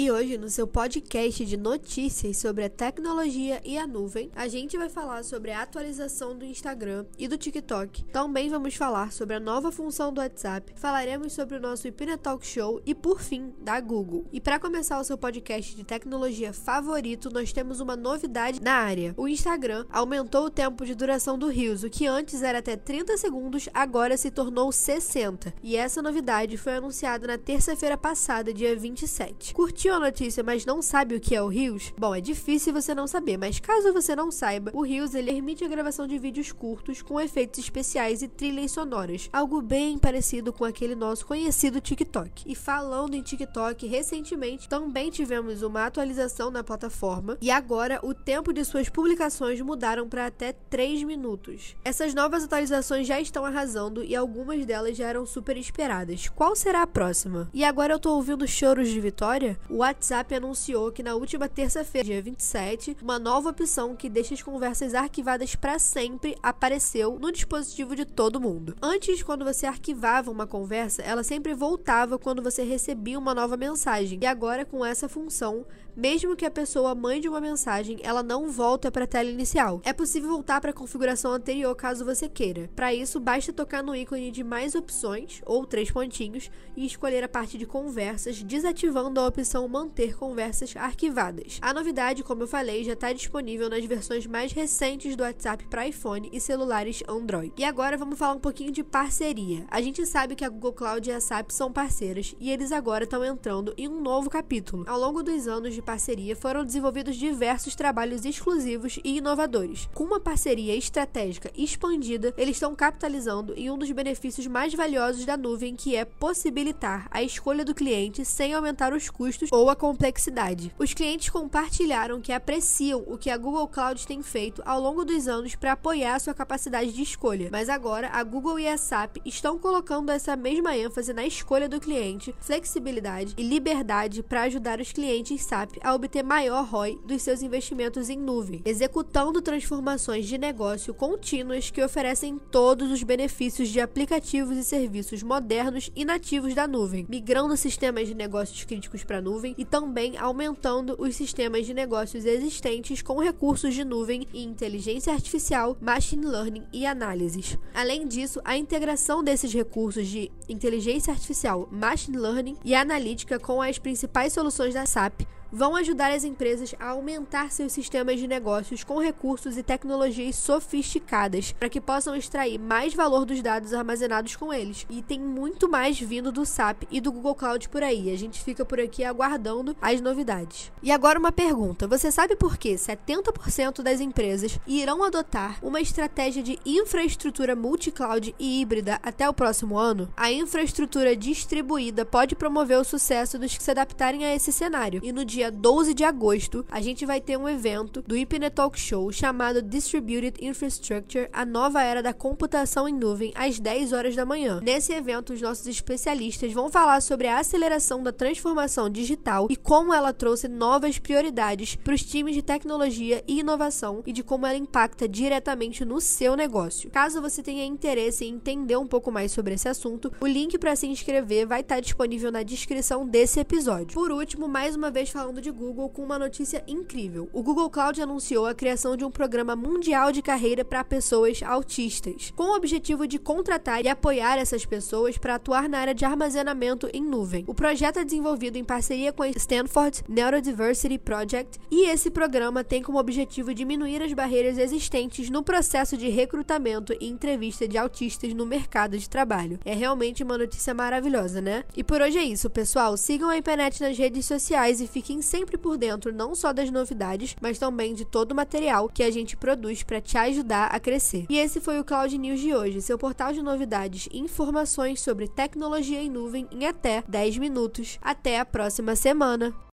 E hoje, no seu podcast de notícias sobre a tecnologia e a nuvem, a gente vai falar sobre a atualização do Instagram e do TikTok. Também vamos falar sobre a nova função do WhatsApp, falaremos sobre o nosso Ipina Talk Show e, por fim, da Google. E para começar o seu podcast de tecnologia favorito, nós temos uma novidade na área. O Instagram aumentou o tempo de duração do Reels, o que antes era até 30 segundos, agora se tornou 60. E essa novidade foi anunciada na terça-feira passada, dia 27. Curtiu assistiu a notícia, mas não sabe o que é o Rios? Bom, é difícil você não saber, mas caso você não saiba, o Rios ele permite a gravação de vídeos curtos com efeitos especiais e trilhas sonoras, algo bem parecido com aquele nosso conhecido TikTok. E falando em TikTok, recentemente também tivemos uma atualização na plataforma e agora o tempo de suas publicações mudaram para até 3 minutos. Essas novas atualizações já estão arrasando e algumas delas já eram super esperadas. Qual será a próxima? E agora eu tô ouvindo choros de vitória? O WhatsApp anunciou que na última terça-feira, dia 27, uma nova opção que deixa as conversas arquivadas para sempre apareceu no dispositivo de todo mundo. Antes, quando você arquivava uma conversa, ela sempre voltava quando você recebia uma nova mensagem. E agora, com essa função, mesmo que a pessoa mande uma mensagem, ela não volta para a tela inicial. É possível voltar para a configuração anterior caso você queira. Para isso, basta tocar no ícone de mais opções ou três pontinhos e escolher a parte de conversas, desativando a opção manter conversas arquivadas. A novidade, como eu falei, já está disponível nas versões mais recentes do WhatsApp para iPhone e celulares Android. E agora vamos falar um pouquinho de parceria. A gente sabe que a Google Cloud e a SAP são parceiras e eles agora estão entrando em um novo capítulo. Ao longo dos anos de parceria foram desenvolvidos diversos trabalhos exclusivos e inovadores. Com uma parceria estratégica expandida, eles estão capitalizando em um dos benefícios mais valiosos da nuvem, que é possibilitar a escolha do cliente sem aumentar os custos ou a complexidade. Os clientes compartilharam que apreciam o que a Google Cloud tem feito ao longo dos anos para apoiar sua capacidade de escolha, mas agora a Google e a SAP estão colocando essa mesma ênfase na escolha do cliente, flexibilidade e liberdade para ajudar os clientes SAP a obter maior ROI dos seus investimentos em nuvem, executando transformações de negócio contínuas que oferecem todos os benefícios de aplicativos e serviços modernos e nativos da nuvem, migrando sistemas de negócios críticos para a nuvem nuvem e também aumentando os sistemas de negócios existentes com recursos de nuvem e inteligência artificial, machine learning e análises. Além disso, a integração desses recursos de inteligência artificial, machine learning e analítica com as principais soluções da SAP vão ajudar as empresas a aumentar seus sistemas de negócios com recursos e tecnologias sofisticadas para que possam extrair mais valor dos dados armazenados com eles. E tem muito mais vindo do SAP e do Google Cloud por aí. A gente fica por aqui aguardando as novidades. E agora uma pergunta: você sabe por que 70% das empresas irão adotar uma estratégia de infraestrutura multi-cloud e híbrida até o próximo ano? A infraestrutura distribuída pode promover o sucesso dos que se adaptarem a esse cenário. E no dia dia 12 de agosto, a gente vai ter um evento do IPNET Talk Show chamado Distributed Infrastructure, a nova era da computação em nuvem, às 10 horas da manhã. Nesse evento, os nossos especialistas vão falar sobre a aceleração da transformação digital e como ela trouxe novas prioridades para os times de tecnologia e inovação e de como ela impacta diretamente no seu negócio. Caso você tenha interesse em entender um pouco mais sobre esse assunto, o link para se inscrever vai estar disponível na descrição desse episódio. Por último, mais uma vez falando falando de Google com uma notícia incrível. O Google Cloud anunciou a criação de um programa mundial de carreira para pessoas autistas, com o objetivo de contratar e apoiar essas pessoas para atuar na área de armazenamento em nuvem. O projeto é desenvolvido em parceria com a Stanford Neurodiversity Project e esse programa tem como objetivo diminuir as barreiras existentes no processo de recrutamento e entrevista de autistas no mercado de trabalho. É realmente uma notícia maravilhosa, né? E por hoje é isso, pessoal. Sigam a internet nas redes sociais e fiquem fiquem sempre por dentro não só das novidades, mas também de todo o material que a gente produz para te ajudar a crescer. E esse foi o Cloud News de hoje, seu portal de novidades e informações sobre tecnologia em nuvem em até 10 minutos. Até a próxima semana!